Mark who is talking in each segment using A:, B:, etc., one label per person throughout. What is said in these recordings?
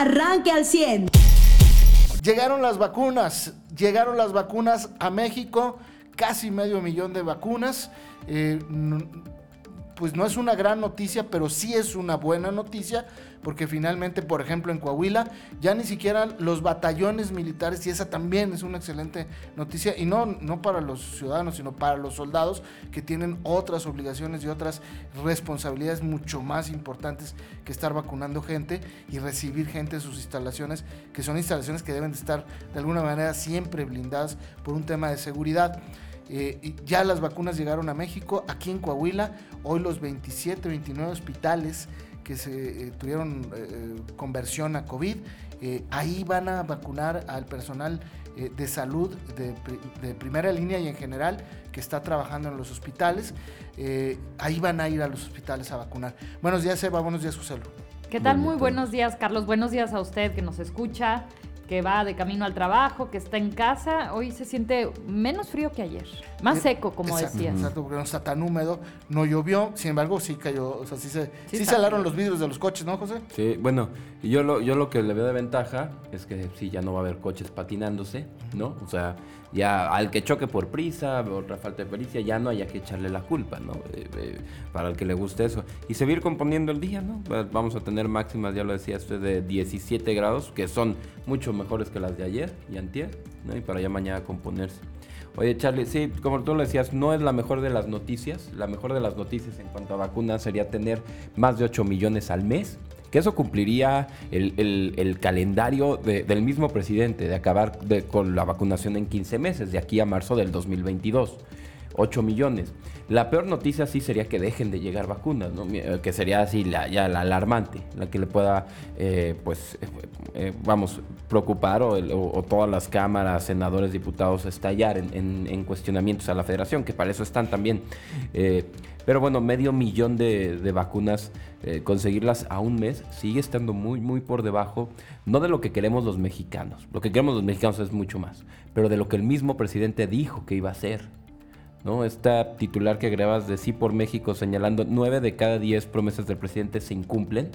A: arranque al 100.
B: Llegaron las vacunas, llegaron las vacunas a México, casi medio millón de vacunas. Eh, pues no es una gran noticia, pero sí es una buena noticia, porque finalmente, por ejemplo, en Coahuila, ya ni siquiera los batallones militares, y esa también es una excelente noticia, y no, no para los ciudadanos, sino para los soldados que tienen otras obligaciones y otras responsabilidades mucho más importantes que estar vacunando gente y recibir gente en sus instalaciones, que son instalaciones que deben de estar de alguna manera siempre blindadas por un tema de seguridad. Eh, ya las vacunas llegaron a México, aquí en Coahuila, hoy los 27, 29 hospitales que se eh, tuvieron eh, conversión a COVID, ahí van a vacunar al personal de salud de, primera línea y en general que está trabajando en los hospitales. ahí van a ir a los hospitales a vacunar. Buenos días, Eva, buenos días, José
C: ¿Qué tal? Muy buenos días, Carlos. Buenos días a usted que nos escucha que va de camino al trabajo, que está en casa, hoy se siente menos frío que ayer. Más eh, seco, como decías.
B: Exacto, porque no está tan húmedo, no llovió, sin embargo sí cayó, o sea, sí se, sí, sí los vidrios de los coches, ¿no, José?
D: Sí, bueno, yo lo, yo lo que le veo de ventaja es que sí, ya no va a haber coches patinándose, ¿no? O sea, ya al que choque por prisa, otra falta de pericia, ya no haya que echarle la culpa, ¿no? Eh, eh, para el que le guste eso. Y seguir componiendo el día, ¿no? Vamos a tener máximas, ya lo decía usted, de 17 grados, que son mucho mejores que las de ayer y antier. Y para ya mañana componerse. Oye, Charlie, sí, como tú lo decías, no es la mejor de las noticias. La mejor de las noticias en cuanto a vacunas sería tener más de 8 millones al mes que eso cumpliría el, calendario del mismo presidente de acabar con la vacunación en 15 meses, de aquí a marzo del 2022. 8 millones. La peor noticia sí sería que dejen de llegar vacunas, ¿no? Eh, que sería así la, ya la alarmante, la que le pueda, eh, pues, eh, vamos, preocupar o, todas las cámaras, senadores, diputados estallar en, cuestionamientos a la federación, que para eso están también. pero bueno, medio millón de, de vacunas, conseguirlas a un mes sigue estando muy, muy por debajo, no de lo que queremos los mexicanos. Lo que queremos los mexicanos es mucho más, pero de lo que el mismo presidente dijo que iba a hacer. ¿No? Esta titular que grabas de Sí por México señalando nueve de cada diez promesas del presidente se incumplen.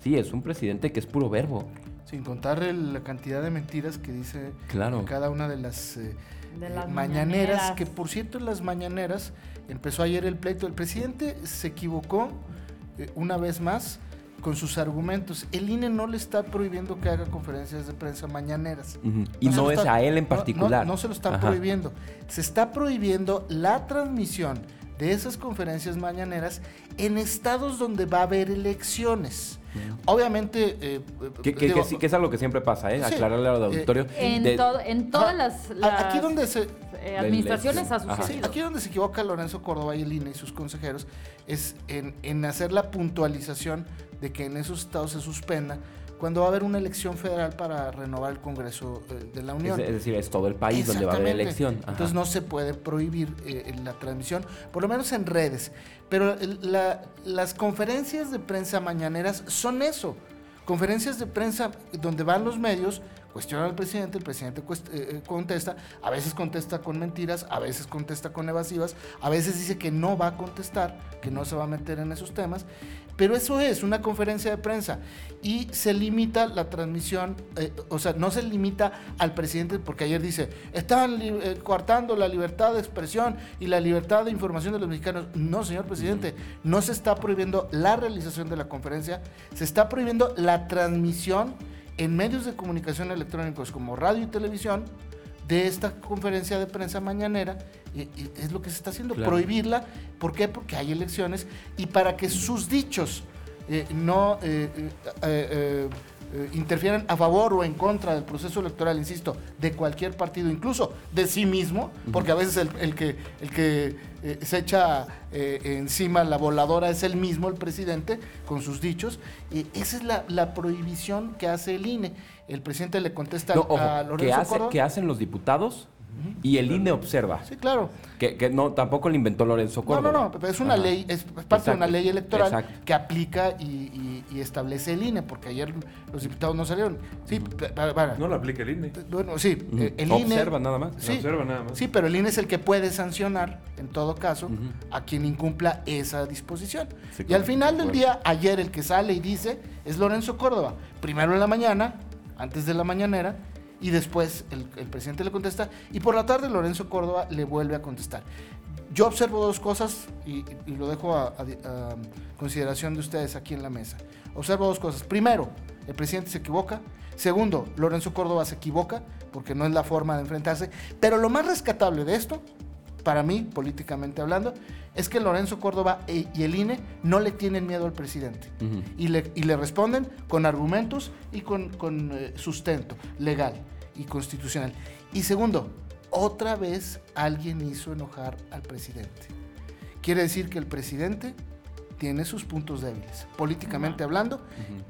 D: Sí, es un presidente que es puro verbo.
B: Sin contar la cantidad de mentiras que dice en cada una de las, eh, eh, mañaneras, que por cierto en las mañaneras empezó ayer el pleito. El presidente se equivocó eh, una vez más con sus argumentos. El INE no le está prohibiendo que haga conferencias de prensa mañaneras.
D: Y no, es a él en particular.
B: No, se lo están prohibiendo. Se está prohibiendo la transmisión de esas conferencias mañaneras en estados donde va a haber elecciones. Obviamente. Eh,
D: que, sí, que es algo que siempre pasa, ¿eh? Aclararle al auditorio.
C: en, en todas las,
B: Aquí donde se.
C: Eh, administraciones ha sucedido.
B: aquí donde se equivoca Lorenzo Córdoba y el INE y sus consejeros es en, en hacer la puntualización de que en esos estados se suspenda cuando va a haber una elección federal para renovar el Congreso eh, de la Unión.
D: Es, decir, es todo el país donde va a haber elección.
B: Entonces no se puede prohibir eh, la transmisión, por lo menos en redes. Pero las conferencias de prensa mañaneras son eso. Conferencias de prensa donde van los medios, cuestionan al presidente, el presidente eh, contesta, a veces contesta con mentiras, a veces contesta con evasivas, a veces dice que no va a contestar, que no se va a meter en esos temas. Pero eso es una conferencia de prensa y se limita la transmisión, eh, o sea, no se limita al presidente, porque ayer dice, están eh, coartando la libertad de expresión y la libertad de información de los mexicanos. No, señor presidente, no se está prohibiendo la realización de la conferencia, se está prohibiendo la transmisión en medios de comunicación electrónicos como radio y televisión de esta conferencia de prensa mañanera es lo que se está haciendo, prohibirla. ¿Por qué? Porque hay elecciones y para que sus dichos eh, no eh, eh, interfieran a favor o en contra del proceso electoral, insisto, de cualquier partido, incluso de sí mismo, porque a veces el, que, el que se echa encima la voladora es el mismo, el presidente, con sus dichos. esa es la, prohibición que hace el INE. El presidente le contesta a
D: Lorenzo ¿qué, hace, ¿Qué hacen los diputados? Y el INE observa.
B: Sí, claro.
D: Que, que no, tampoco lo inventó Lorenzo
B: No,
D: Córdoba.
B: no, no, pero es una
D: Ajá.
B: ley, es parte de una ley electoral
D: exacto.
B: que aplica y, y- y establece el INE, porque ayer los diputados no salieron. Sí, para-
A: No lo aplica el INE.
B: bueno, sí, eh, el INE...
D: Observa nada más.
B: Sí,
A: Observa nada más.
B: sí, pero el INE es el que puede sancionar, en todo caso, a quien incumpla esa disposición.
D: Sí,
B: y al final
D: de
B: del día, ayer el que sale y dice es Lorenzo Córdoba. Primero en la mañana, antes de la mañanera, y después el, presidente le contesta, y por la tarde Lorenzo Córdoba le vuelve a contestar. Yo observo dos cosas y, lo dejo a consideración de ustedes aquí en la mesa. Observo dos cosas. Primero, el presidente se equivoca. Segundo, Lorenzo Córdoba se equivoca porque no es la forma de enfrentarse. Pero lo más rescatable de esto, para mí, políticamente hablando, es que Lorenzo Córdoba e- y el INE no le tienen miedo al presidente. Y le, y le responden con argumentos y con, con, eh, sustento legal y constitucional. Y segundo, otra vez alguien hizo enojar al presidente. Quiere decir que el presidente tiene sus puntos débiles, políticamente hablando,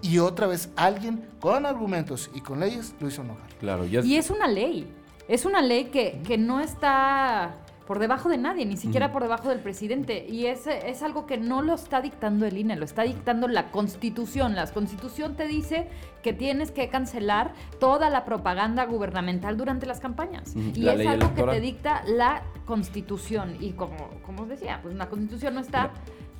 B: y otra vez alguien con argumentos y con leyes lo hizo enojar.
D: Claro,
C: Y es una ley. Es una ley que, que no está por debajo de nadie, ni siquiera por debajo del presidente. Y es, es algo que no lo está dictando el INE, lo está dictando la Constitución. La Constitución te dice que tienes que cancelar toda la propaganda gubernamental durante las campañas. Y
D: La
C: es algo
D: electoral.
C: que te dicta la Constitución. Y como, como os decía, pues la Constitución no está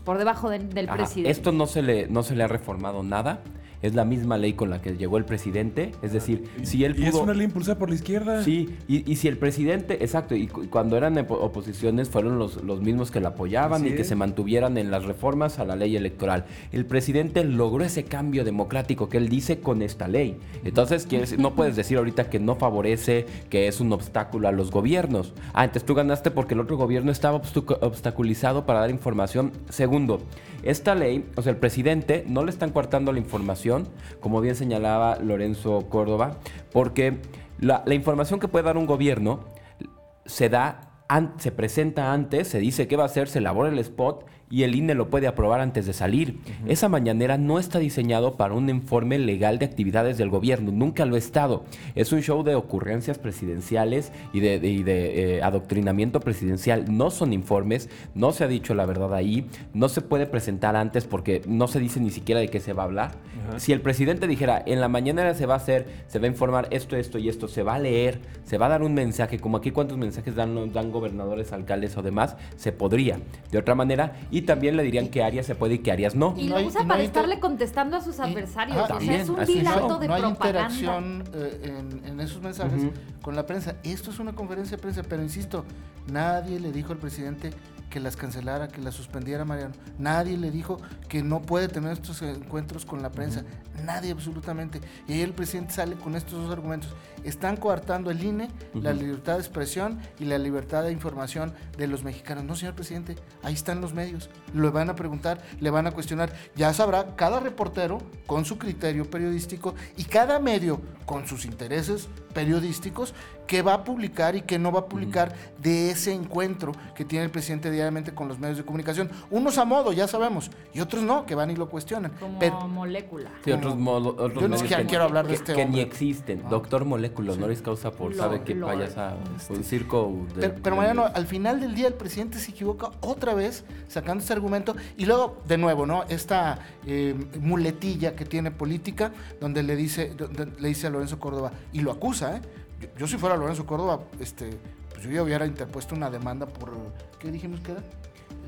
C: por debajo de- del
D: Ajá,
C: presidente.
D: Esto no se, le, no se le ha reformado nada. Es la misma ley con la que llegó el presidente. Es decir, si él
A: Y es
D: pudo...
A: una ley impulsada por la izquierda.
D: Sí, y, y si el presidente, exacto, y cu- cuando eran oposiciones fueron los, los mismos que la apoyaban
A: Así
D: y que
A: es.
D: se mantuvieran en las reformas a la ley electoral. El presidente logró ese cambio democrático que él dice con esta ley. Entonces, no puedes decir ahorita que no favorece, que es un obstáculo a los gobiernos. Ah, entonces tú ganaste porque el otro gobierno estaba obstaculizado para dar información. Segundo, esta ley, o sea, el presidente no le están coartando la información, como bien señalaba Lorenzo Córdoba, porque la, información que puede dar un gobierno se da, se presenta antes, se dice qué va a hacer, se elabora el spot y el INE lo puede aprobar antes de salir. Esa mañanera no está diseñado para un informe legal de actividades del gobierno, nunca lo ha estado. Es un show de ocurrencias presidenciales y de, de- y de, eh, adoctrinamiento presidencial. No son informes, no se ha dicho la verdad ahí, no se puede presentar antes porque no se dice ni siquiera de qué se va a hablar. Si el presidente dijera, en la mañanera se va a hacer, se va a informar esto, esto y esto, se va a leer, se va a dar un mensaje, como aquí cuántos mensajes dan, dan gobernadores, alcaldes o demás, se podría. De otra manera, y también le dirían que Arias se puede y que Arias no.
C: Y
B: No
C: lo
B: hay-
C: usa
B: no
C: para estarle contestando a sus
B: Y-
C: adversarios.
B: ajá,
C: o sea,
D: también,
C: es un dilato
B: no,
C: de
B: no hay
C: propaganda.
B: interacción eh, en, en esos mensajes con la prensa. Esto es una conferencia de prensa, pero insisto, nadie le dijo al presidente que las cancelara, que las suspendiera Mariano. Nadie le dijo que no puede tener estos encuentros con la prensa. Nadie absolutamente. Y ahí el presidente sale con estos dos argumentos. Están coartando el INE, la libertad de expresión y la libertad de información de los mexicanos. No, señor presidente, ahí están los medios. Lo van a preguntar, le van a cuestionar. Ya sabrá cada reportero con su criterio periodístico y cada medio con sus intereses periodísticos que va a publicar y que no va a publicar de ese encuentro que tiene el presidente diariamente con los medios de comunicación. Unos a modo, ya sabemos, y otros no, que van y lo cuestionan.
C: Como
B: Pero
C: molécula.
D: Sí, otros, modo- otros
B: Yo
D: medios
B: siquiera
D: que-
B: quiero hablar de
D: que-
B: este
D: Que ni existen.
B: Ah.
D: Doctor Moléculo, honoris causa por
C: Lol,
D: sabe que vayas a un circo. de-
B: Pero, pero
D: de-
B: Mariano, al final del día el presidente se equivoca otra vez sacando este argumento y luego, de nuevo, ¿no? Esta eh, muletilla que tiene política donde le dice, donde le dice a Lorenzo Córdoba y lo acusa, ¿eh? Yo, yo si fuera Lorenzo Córdoba, este, pues yo ya hubiera interpuesto una demanda por, ¿qué dijimos que era?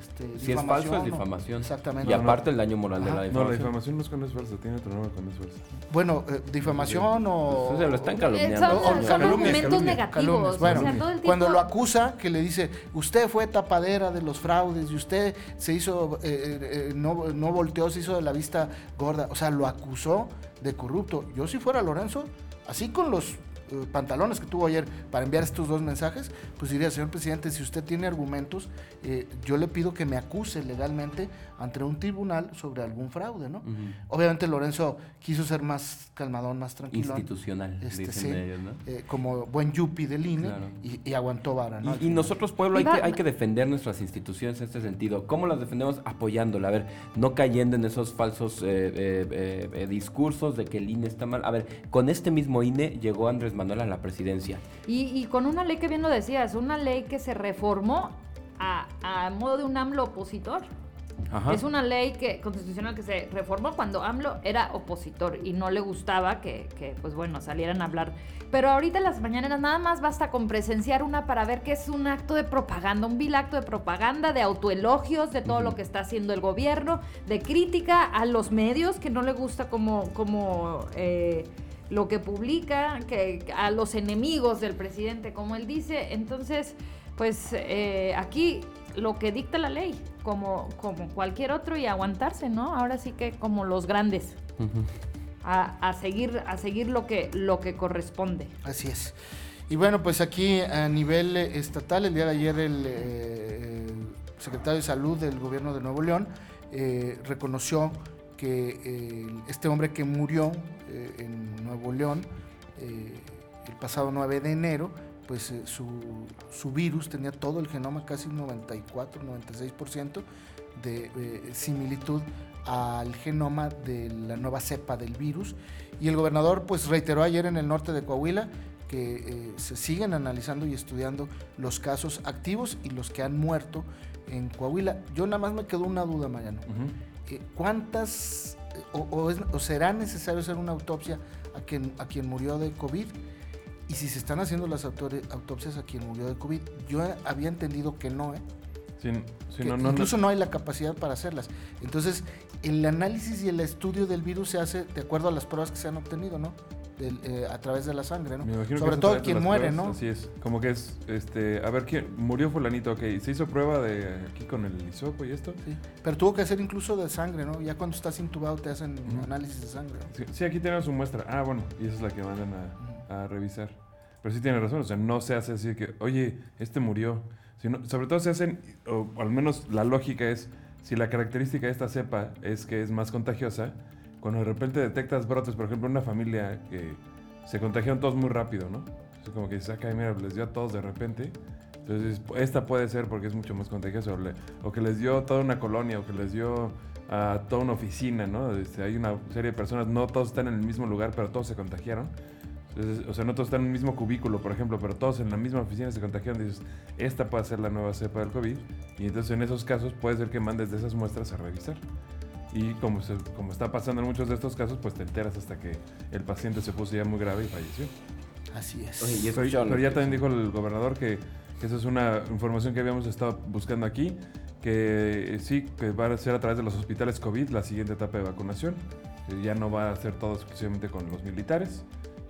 B: Este,
D: Si es falso, es
B: o-
D: difamación.
B: Exactamente.
D: Y aparte el daño moral de la
A: No, la
D: difamación.
A: difamación no es cuando es falso, tiene otro nombre cuando es falso.
B: Bueno, eh, difamación o...
D: Pues se lo están
C: Eh,
D: calumniando.
C: son,
B: o-
C: son
B: calumnias,
C: argumentos
A: calumnias,
C: negativos.
B: calumnias. Bueno,
C: o sea, todo el tiempo...
B: cuando lo acusa, que le dice, usted fue tapadera de los fraudes y usted se hizo, eh, eh, no, no volteó, se hizo de la vista gorda. O sea, lo acusó de corrupto. Yo si fuera Lorenzo, así con los eh, pantalones que tuvo ayer para enviar estos dos mensajes, pues diría, señor presidente, si usted tiene argumentos, eh, yo le pido que me acuse legalmente ante un tribunal sobre algún fraude, ¿no? Obviamente Lorenzo quiso ser más calmadón, más tranquilo.
D: Institucional,
B: Este,
D: dicen
B: sí,
D: ellos, ¿no?
B: eh, como buen yuppie del INE
D: Claro.
B: y, y aguantó vara, ¿no?
D: Y, y nosotros, pueblo, hay que, hay que defender nuestras instituciones en este sentido. ¿Cómo las defendemos? Apoyándola. A ver, no cayendo en esos falsos eh, eh, eh, eh, discursos de que el INE está mal. A ver, con este mismo INE llegó Andrés Manuel a la presidencia.
C: Y, y con una ley que bien lo decías, una ley que se reformó a, a modo de un AMLO opositor.
D: Ajá.
C: Es una ley que, constitucional que se reformó cuando AMLO era opositor y no le gustaba que, que, pues bueno, salieran a hablar. Pero ahorita en las mañaneras nada más basta con presenciar una para ver que es un acto de propaganda, un vil acto de propaganda, de autoelogios, de todo lo que está haciendo el gobierno, de crítica a los medios, que no le gusta como, como eh, lo que publica, que a los enemigos del presidente, como él dice. Entonces, pues eh, aquí lo que dicta la ley, como, como cualquier otro, y aguantarse, ¿no? Ahora sí que como los grandes, a, a seguir, a seguir lo que, lo que corresponde.
B: Así es. Y bueno, pues aquí a nivel eh, estatal, el día de ayer el, eh, el secretario de Salud del gobierno de Nuevo León eh, reconoció que eh, este hombre que murió eh, en Nuevo León eh, el pasado 9 de enero, pues eh, su, su virus tenía todo el genoma, casi un 94, 96% de eh, similitud al genoma de la nueva cepa del virus. Y el gobernador pues reiteró ayer en el norte de Coahuila que eh, se siguen analizando y estudiando los casos activos y los que han muerto en Coahuila. Yo nada más me quedó una duda, Mariano. ¿Cuántas o, o es- o será necesario hacer una autopsia a quien, a quien murió de COVID? Y si se están haciendo las autopsias a quien murió de COVID, yo había entendido que no, ¿eh?
A: Sí, sí,
B: que
A: no, no,
B: incluso no hay la capacidad para hacerlas. Entonces, el análisis y el estudio del virus se hace de acuerdo a las pruebas que se han obtenido, ¿no? Del, eh, a través de la sangre, ¿no?
A: Me imagino que
B: Sobre todo quien muere,
A: pruebas,
B: ¿no?
A: Así es. Como que es, este, a ver, ¿quién murió fulanito? Ok, se hizo prueba de aquí con el hisopo y esto.
B: Sí. Pero tuvo que hacer incluso de sangre, ¿no? Ya cuando estás intubado te hacen
A: Ujú.
B: análisis de sangre. ¿no?
A: Sí, sí, aquí tenemos su muestra. Ah, bueno, y esa es la que mandan a, a revisar. Pero sí tiene razón, o sea, no se hace así que, oye, este murió. Sino, sobre todo se hacen, o al menos la lógica es, si la característica de esta cepa es que es más contagiosa, cuando de repente detectas brotes, por ejemplo, una familia que se contagiaron todos muy rápido, ¿no? Así como que dices, acá, mira, les dio a todos de repente. Entonces, esta puede ser porque es mucho más contagiosa. O, o que les dio toda una colonia, o que les dio a toda una oficina, ¿no? Este, hay una serie de personas, no todos están en el mismo lugar, pero todos se contagiaron. Entonces, o sea, no todos están en el mismo cubículo, por ejemplo, pero todos en la misma oficina se contagiaron. Dices, esta puede ser la nueva cepa del COVID. Y entonces en esos casos puede ser que mandes de esas muestras a revisar. Y como, se- como está pasando en muchos de estos casos, pues te enteras hasta que el paciente se puso ya muy grave y falleció.
B: Así es.
D: Oye,
A: Pero, pero ya también dijo el gobernador que, que esa es una información que habíamos estado buscando aquí, que eh, sí, que va a ser a través de los hospitales COVID la siguiente etapa de vacunación. que ya no va a ser todo exclusivamente con los militares.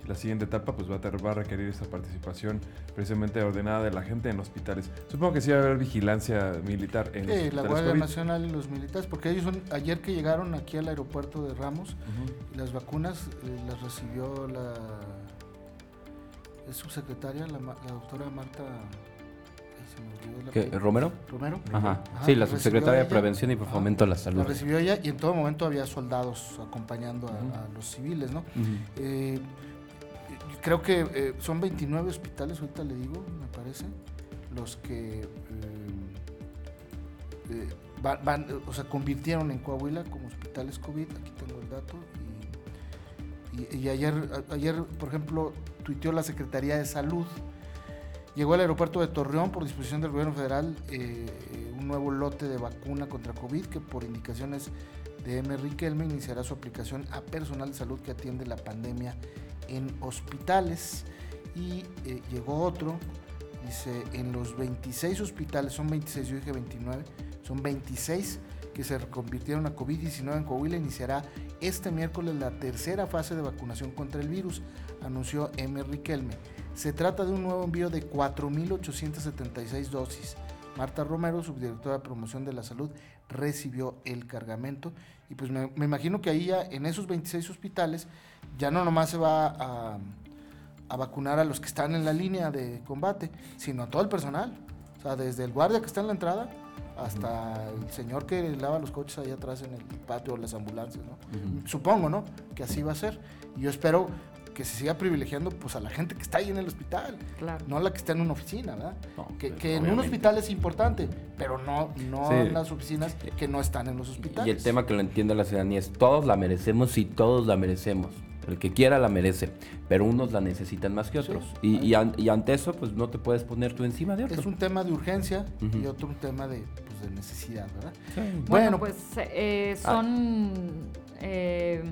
A: La siguiente etapa pues va a, ter- va a requerir esta participación precisamente ordenada de la gente en hospitales. Supongo que sí va a haber vigilancia militar en los
B: Sí, la
A: hospitales
B: Guardia
A: COVID.
B: Nacional y los militares, porque ellos son, ayer que llegaron aquí al aeropuerto de Ramos,
A: Ujú.
B: las vacunas eh, las recibió la es subsecretaria, la, la doctora Marta
D: ¿Qué. ¿Romero?
B: Romero.
D: Ajá.
B: Ajá,
D: Sí, la
B: la
D: subsecretaria de. Prevención y Fomento a la
B: La
D: Salud.
B: recibió ella y en todo momento había soldados acompañando a, los civiles, ¿no? Eh, creo que eh, son 29 hospitales, ahorita le digo, me parece, los que eh, eh, van, van, o sea, convirtieron en Coahuila como hospitales COVID, aquí tengo el dato, y, ayer, ayer, por ejemplo, tuiteó la Secretaría de Salud, llegó al aeropuerto de Torreón por disposición del gobierno federal un nuevo lote de vacuna contra COVID que por indicaciones de M. Riquelme iniciará su aplicación a personal de salud que atiende la pandemia en hospitales. Y eh, llegó otro, dice, en los 26 hospitales, son 26, yo dije 29, son 26 que se convirtieron a COVID-19 en Coahuila, iniciará este miércoles la tercera fase de vacunación contra el virus, anunció M. Riquelme. Se trata de un nuevo envío de 4.876 dosis. Marta Romero, subdirectora de promoción de la salud, recibió el cargamento. Y pues me, me imagino que ahí ya en esos 26 hospitales ya no nomás se va a, a vacunar a los que están en la línea de combate, sino a todo el personal. O sea, desde el guardia que está en la entrada hasta el señor que lava los coches ahí atrás en el patio o las ambulancias, ¿no? Supongo, ¿no? Que así va a ser. Y yo espero que se siga privilegiando pues a la gente que está ahí en el hospital,
C: Claro.
B: no la que está en una oficina, ¿verdad?
D: No,
B: que
D: pues,
B: que en un hospital es importante, pero no, no
D: Sí.
B: en las oficinas que no están en los hospitales.
D: Y el tema que lo entiende la ciudadanía es todos la merecemos y todos la merecemos. El que quiera la merece, pero unos la necesitan más que otros. Y, y an- y ante eso, pues no te puedes poner tú encima de otro.
B: Es un tema de urgencia y otro un tema de, pues, de necesidad, ¿verdad?
C: Bueno,
B: Bueno,
C: pues eh, son... eh,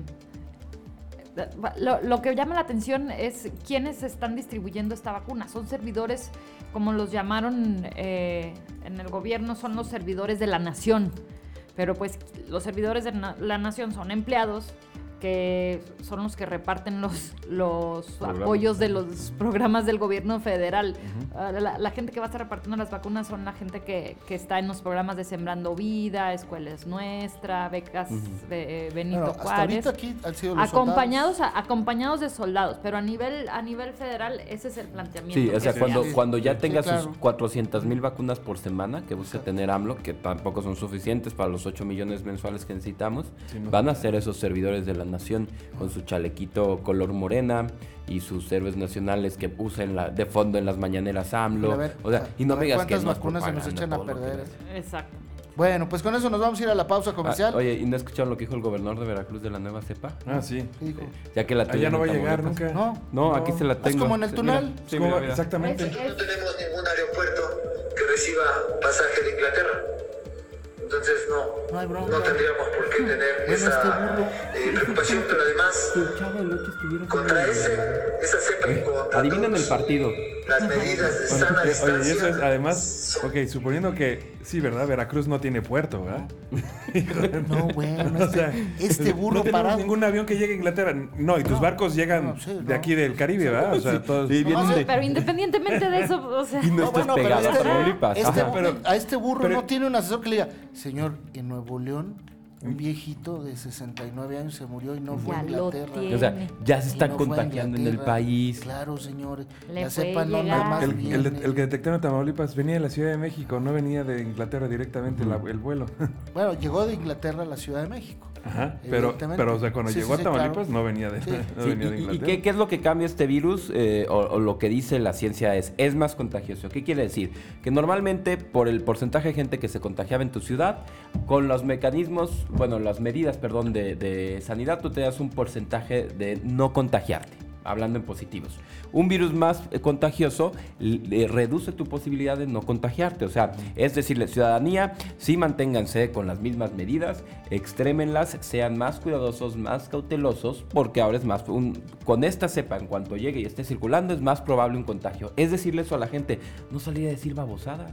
C: lo, lo que llama la atención es quiénes están distribuyendo esta vacuna. Son servidores, como los llamaron eh, en el gobierno, son los servidores de la nación. Pero pues los servidores de la nación son empleados que son los que reparten los, los apoyos de los programas del gobierno federal. Ah, la, la gente que va a estar repartiendo las vacunas son la gente que, que está en los programas de Sembrando Vida, Escuela es Nuestra, becas de Benito
B: bueno,
C: Juárez.
B: ahorita aquí han sido los
C: Acompañados, a- acompañados de soldados, pero a nivel, a nivel federal ese es el planteamiento.
D: Sí, o sea,
C: se
D: cuando, cuando ya
B: Sí,
D: tenga
B: claro.
D: sus 400 mil vacunas por semana, que busca tener AMLO, que tampoco son suficientes para los 8 millones mensuales que necesitamos,
A: Sí, no.
D: van a ser esos servidores de la nación con su chalequito color morena y sus héroes nacionales que usen la, de fondo en las mañaneras AMLO.
B: Ver,
D: o sea, y no me digas que
B: cuántas
D: no es
B: vacunas se nos echan a perder.
C: Exacto.
B: Bueno, pues con eso nos vamos a ir a la pausa comercial.
D: Ah, oye, ¿y no escucharon lo que dijo el gobernador de Veracruz de la nueva cepa?
A: Ah, sí.
D: Ya que la
A: Allá no va a llegar nunca.
B: No,
D: No, aquí se la
B: es
D: tengo.
B: como en el túnel.
D: mira.
A: Es
D: Sí,
A: como-
D: mira, mira.
A: Exactamente.
C: Es- es-
E: No tenemos ningún aeropuerto que reciba pasaje de Inglaterra. Entonces no,
B: No hay bronca.
E: no tendríamos por qué tener
B: Bueno,
E: esa
B: este
E: eh, preocupación, pero además contra
D: con-
E: ese, esa cepa y contra
D: Adivinen el partido.
E: Las medidas de
A: Bueno,
E: sana distancia.
A: Oye, y eso es además, ok, suponiendo que sí, ¿verdad? Veracruz no tiene puerto, ¿verdad?
B: No, bueno,
A: O
B: este,
A: sea,
B: este burro
A: no tenemos
B: parado.
A: ningún avión que llegue a Inglaterra. No, y tus barcos llegan
B: no, sí,
A: de
B: no.
A: aquí del Caribe, ¿verdad? O sea, todos.
D: Sí,
C: No,
D: de-
C: pero independientemente de eso, o sea,
D: Y no
B: No,
D: estás
B: bueno, pero
D: pegado a
B: este,
D: Tamaulipas.
B: este burro-
A: pero-
B: a este burro
A: pero-
B: no tiene un asesor que le diga, señor, en Nuevo León, un viejito de 69 años se murió y no fue a
C: Ya lo
B: Inglaterra.
C: tiene.
D: O sea, ya se están
B: no
D: contagiando en el país.
B: Claro, señor.
C: Le puede
B: cepa no nada más
A: El, el que detectaron en Tamaulipas venía de la Ciudad de México, no venía de Inglaterra directamente la- el vuelo.
B: Bueno, llegó de Inglaterra a la Ciudad de México.
A: Ajá. Pero, pero o sea, cuando
B: Sí,
A: llegó
B: sí,
A: a
B: sí,
A: Tamaulipas
B: claro.
A: no venía de,
B: Sí.
A: no
D: Sí,
A: venía de
D: y- ¿Y,
A: Inglaterra.
D: qué, qué es lo que cambia este virus? Eh, o, o lo que dice la ciencia es, es más contagioso. ¿Qué quiere decir? Que normalmente por el porcentaje de gente que se contagiaba en tu ciudad, con los mecanismos, bueno, las medidas, perdón, de, de sanidad, tú te das un porcentaje de no contagiarte, hablando en positivos. Un virus más eh, contagioso reduce tu posibilidad de no contagiarte. O sea, es decirle, ciudadanía, sí manténganse con las mismas medidas, extrémenlas, sean más cuidadosos, más cautelosos, porque ahora es más, con esta cepa, en cuanto llegue y esté circulando, es más probable un contagio. Es decirle eso a la gente, no salir a decir babosadas.